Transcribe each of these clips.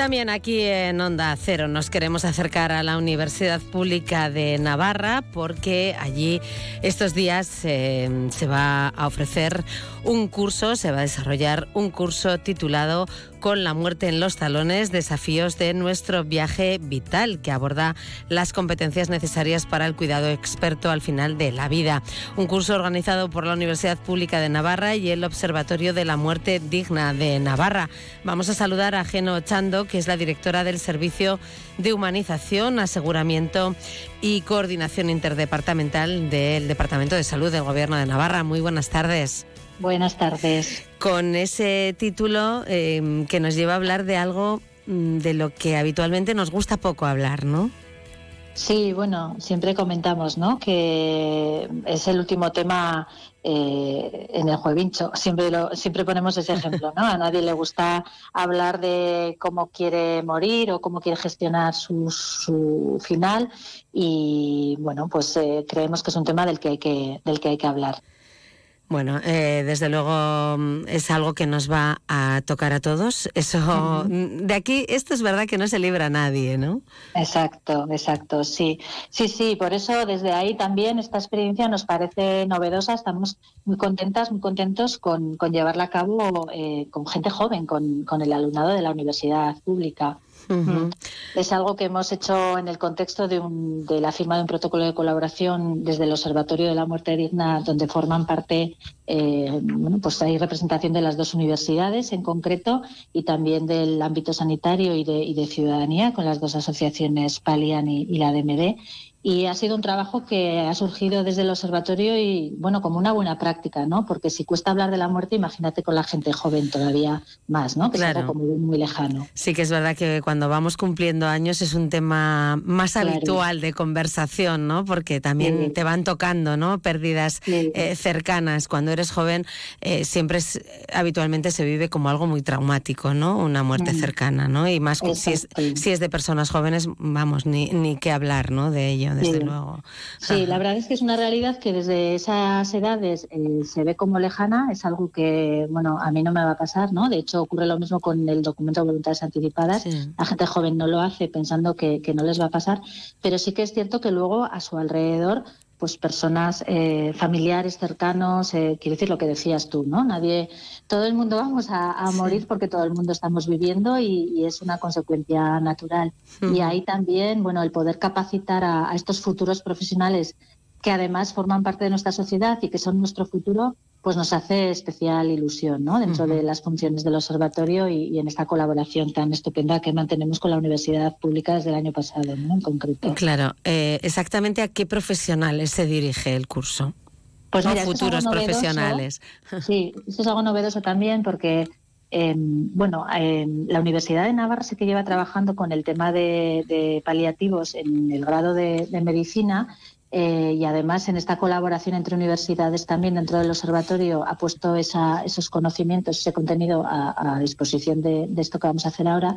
también aquí en Onda Cero. Nos queremos acercar a la Universidad Pública de Navarra porque allí estos días eh, se va a ofrecer un curso, se va a desarrollar un curso titulado Con la muerte en los talones, desafíos de nuestro viaje vital, que aborda las competencias necesarias para el cuidado experto al final de la vida. Un curso organizado por la Universidad Pública de Navarra y el Observatorio de la Muerte Digna de Navarra. Vamos a saludar a Geno Chando, que es la directora del Servicio de Humanización, Aseguramiento y Coordinación Interdepartamental del Departamento de Salud del Gobierno de Navarra. Muy buenas tardes. Buenas tardes. Con ese título eh, que nos lleva a hablar de algo mm, de lo que habitualmente nos gusta poco hablar, ¿no? Sí, bueno, siempre comentamos, ¿no? Que es el último tema eh, en el juevincho. Siempre lo, siempre ponemos ese ejemplo, ¿no? A nadie le gusta hablar de cómo quiere morir o cómo quiere gestionar su, su final y bueno, pues eh, creemos que es un tema del que hay que del que hay que hablar. Bueno, eh, desde luego mm, es algo que nos va a tocar a todos. Eso, mm, de aquí, esto es verdad que no se libra a nadie, ¿no? Exacto, exacto, sí. Sí, sí, por eso desde ahí también esta experiencia nos parece novedosa. Estamos muy contentas, muy contentos con, con llevarla a cabo eh, con gente joven, con, con el alumnado de la universidad pública. Es algo que hemos hecho en el contexto de, de, la firma de un protocolo de colaboración desde el Observatorio de la Muerte Digna, donde forman parte, eh, bueno, pues hay representación de las dos universidades en concreto y también del ámbito sanitario y de, y de ciudadanía con las dos asociaciones Palian y, y la DMD y ha sido un trabajo que ha surgido desde el observatorio y bueno como una buena práctica no porque si cuesta hablar de la muerte imagínate con la gente joven todavía más no que claro. como muy lejano. Sí que es verdad que cuando vamos cumpliendo años es un tema más claro. habitual de conversación no porque también sí. te van tocando no pérdidas sí. eh, cercanas. Cuando eres joven eh, siempre es, habitualmente se vive como algo muy traumático no una muerte mm. cercana no y más si es, si es de personas jóvenes vamos ni ni que hablar no de ello desde sí. luego. Sí, Ajá. la verdad es que es una realidad que desde esas edades eh, se ve como lejana, es algo que, bueno, a mí no me va a pasar, ¿no? De hecho, ocurre lo mismo con el documento de voluntades anticipadas. Sí. La gente joven no lo hace pensando que, que no les va a pasar, pero sí que es cierto que luego a su alrededor pues personas eh, familiares cercanos eh, quiero decir lo que decías tú no nadie todo el mundo vamos a, a morir porque todo el mundo estamos viviendo y, y es una consecuencia natural. Mm. y ahí también bueno el poder capacitar a, a estos futuros profesionales que además forman parte de nuestra sociedad y que son nuestro futuro, pues nos hace especial ilusión ¿no? dentro uh -huh. de las funciones del observatorio y, y, en esta colaboración tan estupenda que mantenemos con la Universidad Pública desde el año pasado, ¿no? en concreto. Claro, eh, exactamente a qué profesionales se dirige el curso. Pues mira, futuros es profesionales. Sí, esto es algo novedoso también porque eh, bueno, eh, la Universidad de Navarra sí que lleva trabajando con el tema de, de paliativos en el grado de, de medicina eh, y además en esta colaboración entre universidades también dentro del observatorio ha puesto esa, esos conocimientos, ese contenido a, disposición de, esto que vamos a hacer ahora,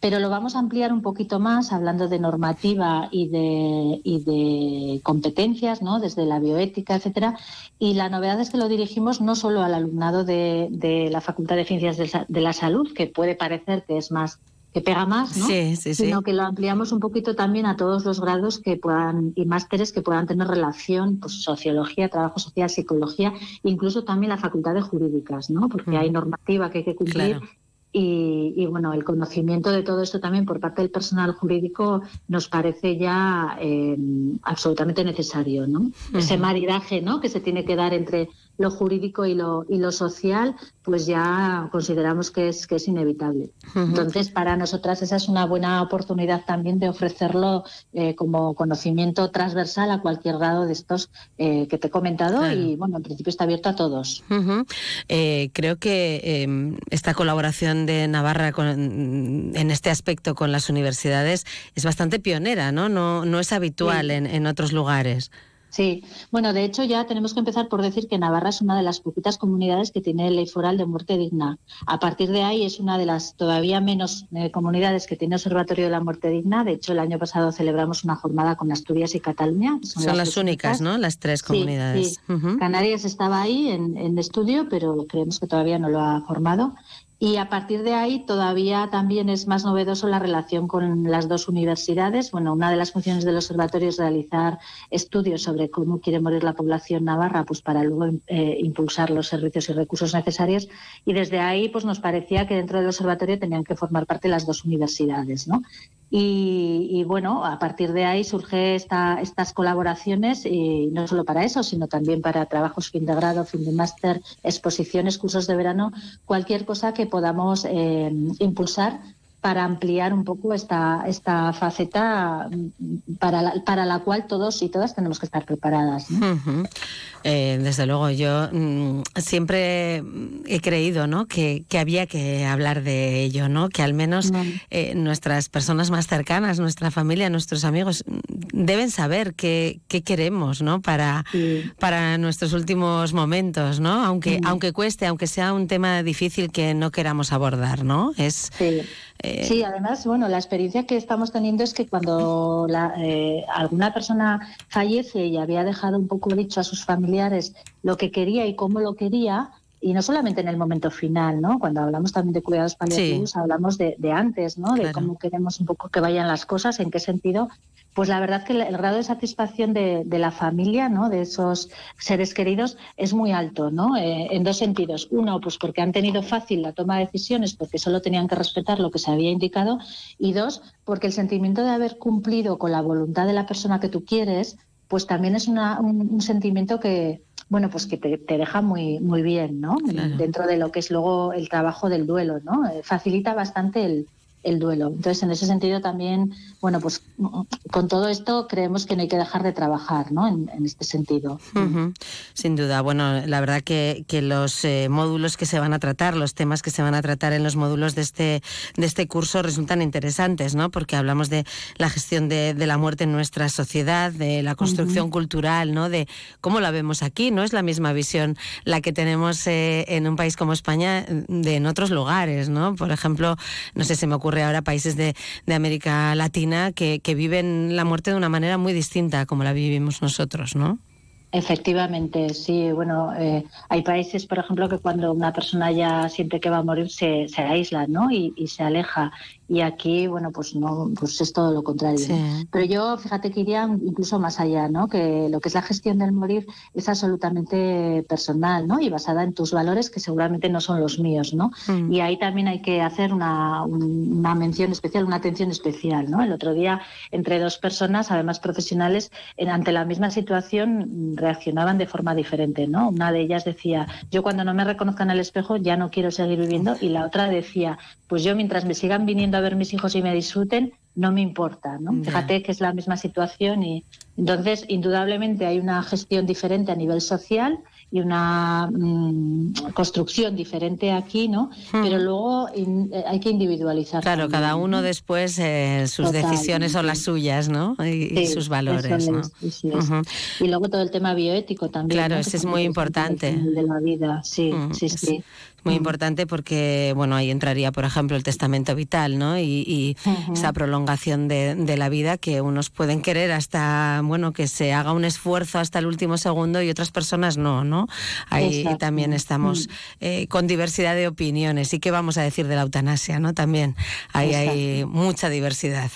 pero lo vamos a ampliar un poquito más hablando de normativa y de, y de competencias, ¿no? desde la bioética, etcétera. Y la novedad es que lo dirigimos no solo al alumnado de, de la Facultad de Ciencias de, de la Salud, que puede parecer que es más que pega más, ¿no? Sí, sí, sí. Sino que lo ampliamos un poquito también a todos los grados que puedan y másteres que puedan tener relación, pues sociología, trabajo social, psicología, incluso también la facultad de jurídicas, ¿no? Porque mm. hay normativa que hay que cumplir. Claro. Y, y, bueno, el conocimiento de todo esto también por parte del personal jurídico nos parece ya eh, absolutamente necesario, ¿no? Uh -huh. Ese maridaje, ¿no? Que se tiene que dar entre lo jurídico y lo, y lo social, pues ya consideramos que es, que es inevitable. Uh -huh. Entonces, para nosotras esa es una buena oportunidad también de ofrecerlo eh, como conocimiento transversal a cualquier grado de estos eh, que te he comentado claro. y, bueno, en principio está abierto a todos. Uh -huh. eh, creo que em, esta colaboración de Navarra con, en este aspecto con las universidades es bastante pionera, ¿no? No, no es habitual sí. en, en otros lugares. Sí, bueno, de hecho ya tenemos que empezar por decir que Navarra es una de las poquitas comunidades que tiene ley foral de muerte digna. A partir de ahí es una de las todavía menos eh, comunidades que tiene Observatorio de la Muerte Digna. De hecho, el año pasado celebramos una jornada con Asturias y Cataluña. Son, son las, las únicas, ¿no? Las tres comunidades. Sí, sí. Uh -huh. Canarias estaba ahí en, en, estudio, pero creemos que todavía no lo ha formado. Y a partir de ahí todavía también es más novedoso la relación con las dos universidades. Bueno, una de las funciones del observatorio es realizar estudios sobre cómo quiere morir la población navarra, pues para luego eh, impulsar los servicios y recursos necesarios. Y desde ahí, pues nos parecía que dentro del observatorio tenían que formar parte las dos universidades, ¿no? Y, bueno, a partir de ahí surge esta, estas colaboraciones, y no solo para eso, sino también para trabajos fin de grado, fin de máster, exposiciones, cursos de verano, cualquier cosa que podamos eh, impulsar para ampliar un poco esta, esta faceta mm, para la, para la cual todos y todas tenemos que estar preparadas. Eh, desde luego, yo mm, siempre he creído ¿no? que, había que hablar de ello, ¿no? que al menos eh, nuestras personas más cercanas, nuestra familia, nuestros amigos, mm, deben saber qué, qué queremos ¿no? para, para nuestros últimos momentos, ¿no? aunque, aunque cueste, aunque sea un tema difícil que no queramos abordar. ¿no? Es, eh, sí. además, bueno, la experiencia que estamos teniendo es que cuando alguna persona fallece y había dejado un poco dicho a sus familiares, lo que quería y cómo lo quería, y no solamente en el momento final, ¿no? Cuando hablamos también de cuidados paliativos, hablamos de, antes, ¿no? De cómo queremos un poco que vayan las cosas, en qué sentido. Pues la verdad que el, grado de satisfacción de, la familia, ¿no? De esos seres queridos es muy alto, ¿no? Eh, en dos sentidos. Uno, pues porque han tenido fácil la toma de decisiones, porque solo tenían que respetar lo que se había indicado. Y dos, porque el sentimiento de haber cumplido con la voluntad de la persona que tú quieres, pues también es un, sentimiento que, bueno, pues que te, deja muy, muy bien, ¿no? Dentro de lo que es luego el trabajo del duelo, ¿no? Eh, facilita bastante el, el duelo. Entonces, en ese sentido también, bueno, pues con todo esto creemos que no hay que dejar de trabajar, ¿no? En, este sentido. Sin duda. Bueno, la verdad que, que los eh, módulos que se van a tratar, los temas que se van a tratar en los módulos de este, de este curso resultan interesantes, ¿no? Porque hablamos de la gestión de, de la muerte en nuestra sociedad, de la construcción cultural, ¿no? De cómo la vemos aquí. No es la misma visión la que tenemos eh, en un país como España de en otros lugares, ¿no? Por ejemplo, no sé, se me ocurre ocurre ahora países de, de América Latina que, que, viven la muerte de una manera muy distinta como la vivimos nosotros, ¿no? Efectivamente, sí. Bueno, eh, hay países, por ejemplo, que cuando una persona ya siente que va a morir se, se aísla, ¿no? Y, y, se aleja. Y aquí, bueno, pues no, pues es todo lo contrario. Pero yo, fíjate que iría incluso más allá, ¿no? Que lo que es la gestión del morir es absolutamente personal, ¿no? Y basada en tus valores que seguramente no son los míos, ¿no? Mm. Y ahí también hay que hacer una, una mención especial, una atención especial, ¿no? El otro día, entre dos personas, además profesionales, en, ante la misma situación reaccionaban de forma diferente, ¿no? Una de ellas decía, yo cuando no me reconozcan al espejo ya no quiero seguir viviendo, y la otra decía, pues yo mientras me sigan viniendo a ver mis hijos y me disfruten, no me importa, ¿no? Fíjate que es la misma situación y entonces indudablemente hay una gestión diferente a nivel social y una mm, construcción diferente aquí, ¿no? Hmm. Pero luego eh, hay que individualizar. Claro, cada uno después eh, sus decisiones son las suyas, ¿no? Y, sus valores, ¿no? Y luego todo el tema bioético también. Claro, ese es muy importante. De la vida, sí, hmm, sí, sí muy mm. importante porque, bueno, ahí entraría, por ejemplo, el testamento vital, ¿no? Y, esa prolongación de, la vida que unos pueden querer hasta, bueno, que se haga un esfuerzo hasta el último segundo y otras personas no, ¿no? Ahí también estamos mm. eh, con diversidad de opiniones. ¿Y qué vamos a decir de la eutanasia, no? También ahí hay mucha diversidad.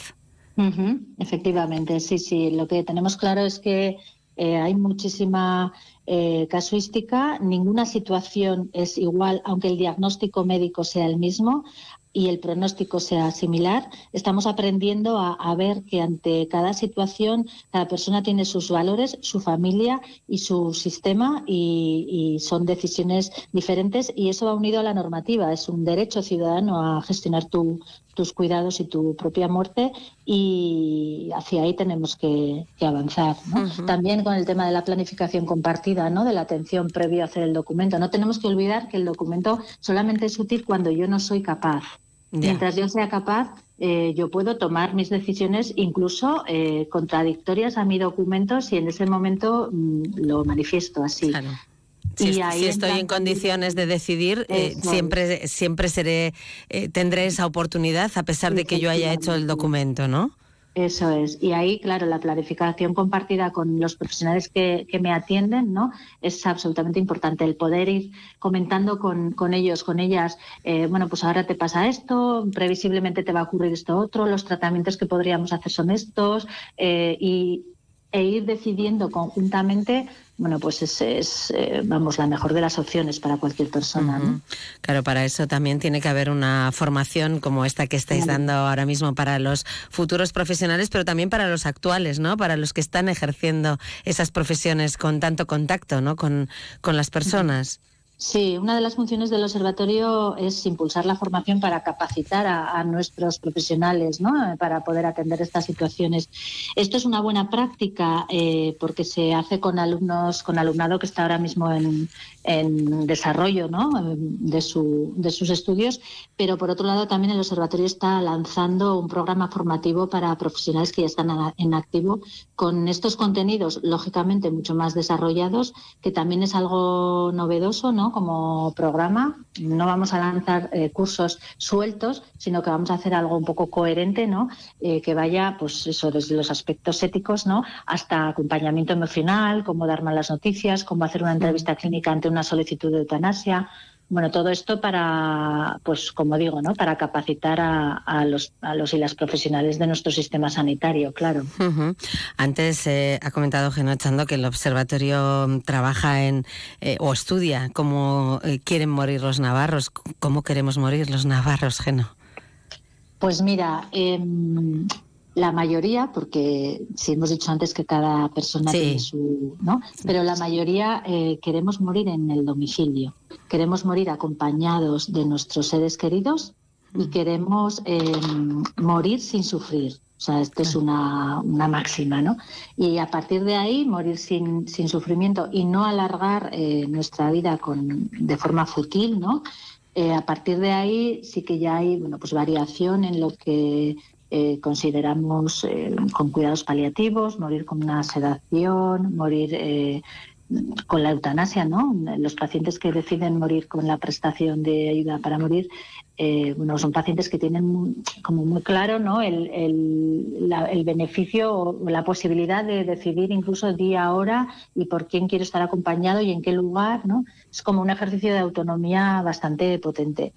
Efectivamente, sí, sí. Lo que tenemos claro es que eh, hay muchísima eh, casuística, ninguna situación es igual, aunque el diagnóstico médico sea el mismo y el pronóstico sea similar, estamos aprendiendo a, ver que ante cada situación cada persona tiene sus valores, su familia y su sistema y, son decisiones diferentes y eso va unido a la normativa. Es un derecho ciudadano a gestionar tus cuidados y tu propia muerte y hacia ahí tenemos que, avanzar. También con el tema de la planificación compartida, ¿no? de la atención previa a hacer el documento. No tenemos que olvidar que el documento solamente es útil cuando yo no soy capaz. Mientras yo sea capaz, eh, yo puedo tomar mis decisiones incluso eh, contradictorias a mi documento si en ese momento mm, lo manifiesto así. Si, estoy en condiciones de decidir, eh, siempre, siempre seré, tendré esa oportunidad a pesar de que yo haya hecho el documento, ¿no? Eso es. Y ahí, claro, la planificación compartida con los profesionales que, me atienden, ¿no? Es absolutamente importante el poder ir comentando con, con ellos, con ellas, eh, bueno, pues ahora te pasa esto, previsiblemente te va a ocurrir esto otro, los tratamientos que podríamos hacer son estos, eh, y, e ir decidiendo conjuntamente bueno, pues es, es eh, vamos, la mejor de las opciones para cualquier persona. Claro, para eso también tiene que haber una formación como esta que estáis dando ahora mismo para los futuros profesionales, pero también para los actuales, ¿no? Para los que están ejerciendo esas profesiones con tanto contacto, ¿no? Con, con las personas. Sí, una de las funciones del observatorio es impulsar la formación para capacitar a, nuestros profesionales ¿no? para poder atender estas situaciones. Esto es una buena práctica eh, porque se hace con alumnos, con alumnado que está ahora mismo en, en desarrollo ¿no? de, su, de sus estudios, pero por otro lado también el observatorio está lanzando un programa formativo para profesionales que ya están en activo con estos contenidos, lógicamente mucho más desarrollados, que también es algo novedoso ¿no? Como programa. No vamos a lanzar eh, cursos sueltos, sino que vamos a hacer algo un poco coherente, ¿no? Eh, que vaya, pues eso, desde los aspectos éticos, ¿no? hasta acompañamiento emocional, cómo dar malas noticias, cómo hacer una entrevista clínica ante una solicitud de eutanasia. Bueno, todo esto para, pues como digo, ¿no? Para capacitar a, los, a los y las profesionales de nuestro sistema sanitario, claro. Antes eh, ha comentado Geno Chando que el observatorio trabaja en eh, o estudia cómo eh, quieren morir los navarros. ¿Cómo queremos morir los navarros, Geno? Pues mira, em, la mayoría, porque si hemos dicho antes que cada persona tiene su, ¿no? Pero la mayoría eh, queremos morir en el domicilio, queremos morir acompañados de nuestros seres queridos y mm. queremos em, morir sin sufrir. O sea, esta es una, una, máxima, ¿no? Y a partir de ahí, morir sin, sin sufrimiento y no alargar eh, nuestra vida con, de forma fútil, ¿no? Eh, a partir de ahí sí que ya hay bueno, pues variación en lo que eh, consideramos eh, con cuidados paliativos, morir con una sedación, morir eh, con la eutanasia, ¿no? Los pacientes que deciden morir con la prestación de ayuda para morir, bueno, son pacientes que tienen como muy claro, ¿no? El, el, beneficio o la posibilidad de decidir incluso día, hora y por quién quiero estar acompañado y en qué lugar, ¿no? Es como un ejercicio de autonomía bastante potente.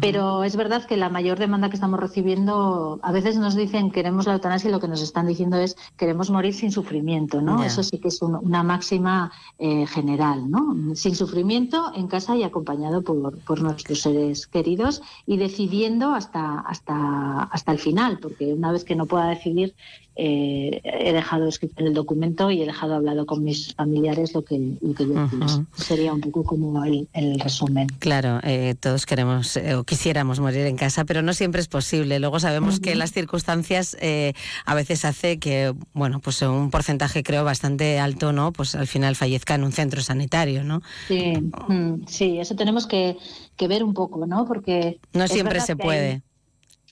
Pero es verdad que la mayor demanda que estamos recibiendo, a veces nos dicen queremos la eutanasia y lo que nos están diciendo es queremos morir sin sufrimiento, ¿no? Eso sí que es una máxima eh, general, ¿no? Sin sufrimiento, en casa y acompañado por, por nuestros seres queridos y decidiendo hasta, hasta, hasta el final, porque una vez que no pueda decidir, eh, he dejado escrito en el documento y he dejado hablado con mis familiares lo que, lo que yo Sería un poco como el, resumen. Claro, eh, todos queremos eh, o quisiéramos morir en casa, pero no siempre es posible. Luego sabemos que las circunstancias a veces hace que, bueno, pues un porcentaje creo bastante alto, ¿no? Pues al final fallezca en un centro sanitario, ¿no? Sí, mm, sí eso tenemos que, ver un poco, ¿no? Porque... No siempre se puede.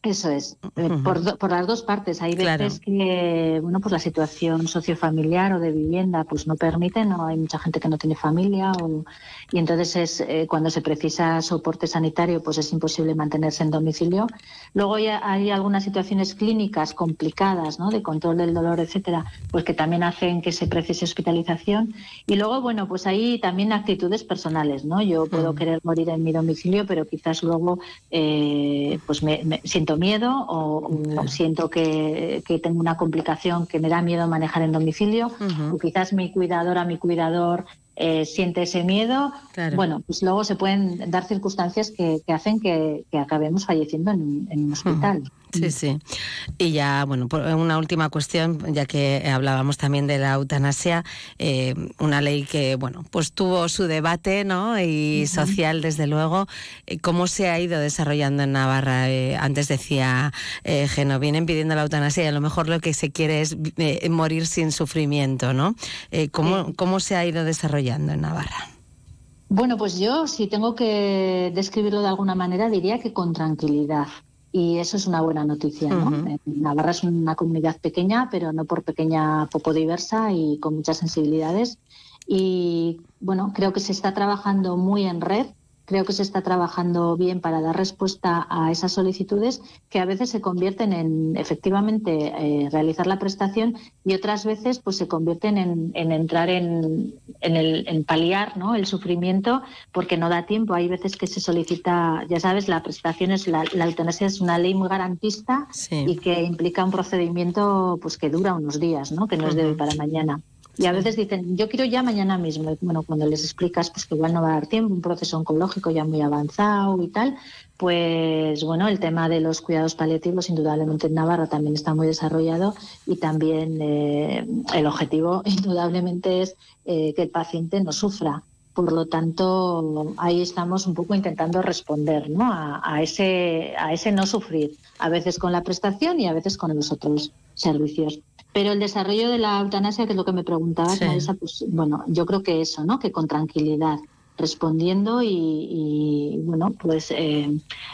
Eso es, eh, por, por, las dos partes. Hay veces que, bueno, pues la situación sociofamiliar o de vivienda pues no permite, no hay mucha gente que no tiene familia o, y entonces es eh, cuando se precisa soporte sanitario pues es imposible mantenerse en domicilio. Luego ya hay algunas situaciones clínicas complicadas, ¿no? De control del dolor, etcétera, pues que también hacen que se precise hospitalización. Y luego, bueno, pues hay también actitudes personales, ¿no? Yo puedo querer morir en mi domicilio, pero quizás luego eh, pues me siento miedo o, siento que, tengo una complicación que me da miedo manejar en domicilio, o quizás mi cuidadora, mi cuidador eh, siente ese miedo, bueno, pues luego se pueden dar circunstancias que, hacen que, acabemos falleciendo en, un hospital. Sí, sí. Y ya, bueno, una última cuestión, ya que hablábamos también de la eutanasia, eh, una ley que, bueno, pues tuvo su debate, ¿no? Y social, desde luego. Eh, ¿Cómo se ha ido desarrollando en Navarra? Eh, antes decía Geno, vienen pidiendo la eutanasia y a lo mejor lo que se quiere es morir sin sufrimiento, ¿no? ¿cómo, ¿Cómo se ha ido desarrollando en Navarra? Bueno, pues yo, si tengo que describirlo de alguna manera, diría que con tranquilidad y eso es una buena noticia. ¿no? Navarra es una comunidad pequeña, pero no por pequeña poco diversa y con muchas sensibilidades. Y bueno, creo que se está trabajando muy en red creo que se está trabajando bien para dar respuesta a esas solicitudes que a veces se convierten en efectivamente eh, realizar la prestación y otras veces pues se convierten en, entrar en, el, en paliar ¿no? el sufrimiento porque no da tiempo. Hay veces que se solicita, ya sabes, la prestación es la, la eutanasia es una ley muy garantista y que implica un procedimiento pues que dura unos días, ¿no? que no es de hoy para mañana. Y a veces dicen, yo quiero ya mañana mismo. bueno, cuando les explicas pues que igual no va a dar tiempo, un proceso oncológico ya muy avanzado y tal, pues bueno, el tema de los cuidados paliativos indudablemente en Navarra también está muy desarrollado y también eh, el objetivo indudablemente es eh, que el paciente no sufra. Por lo tanto, ahí estamos un poco intentando responder ¿no? a, ese, a ese no sufrir, a veces con la prestación y a veces con los otros servicios. Pero el desarrollo de la eutanasia, que es lo que me preguntabas, Marisa, pues bueno, yo creo que eso, ¿no? Que con tranquilidad, respondiendo y, bueno, pues eh,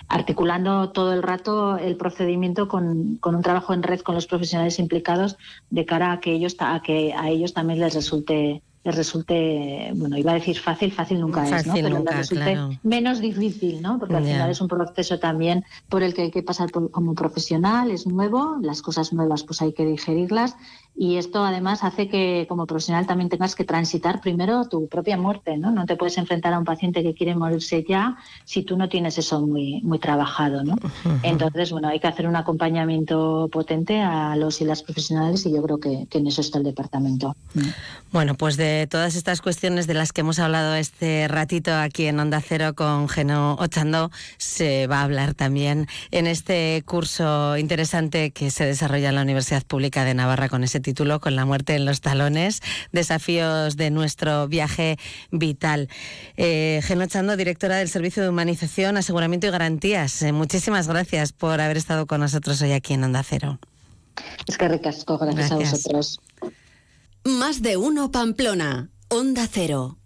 articulando todo el rato el procedimiento con, con, un trabajo en red con los profesionales implicados de cara a que ellos a que a ellos también les resulte les resulte, bueno, iba a decir fácil, fácil nunca es, ¿no? Pero les resulte menos difícil, ¿no? Porque al final es un proceso también por el que hay que pasar como profesional, es nuevo, las cosas nuevas pues hay que digerirlas y esto además hace que como profesional también tengas que transitar primero tu propia muerte, ¿no? No te puedes enfrentar a un paciente que quiere morirse ya si tú no tienes eso muy, muy trabajado, ¿no? Entonces, bueno, hay que hacer un acompañamiento potente a los y las profesionales y yo creo que, que en eso está el departamento. Bueno, pues de todas estas cuestiones de las que hemos hablado este ratito aquí en Onda Cero con Geno Ochando, se va a hablar también en este curso interesante que se desarrolla en la Universidad Pública de Navarra con ese título, con la muerte en los talones, desafíos de nuestro viaje vital. Eh, Geno Ochando, directora del Servicio de Humanización, Aseguramiento y Garantías, eh, muchísimas gracias por haber estado con nosotros hoy aquí en Onda Cero. Es que ricasco, gracias. a vosotros. Más de uno Pamplona, Onda Cero.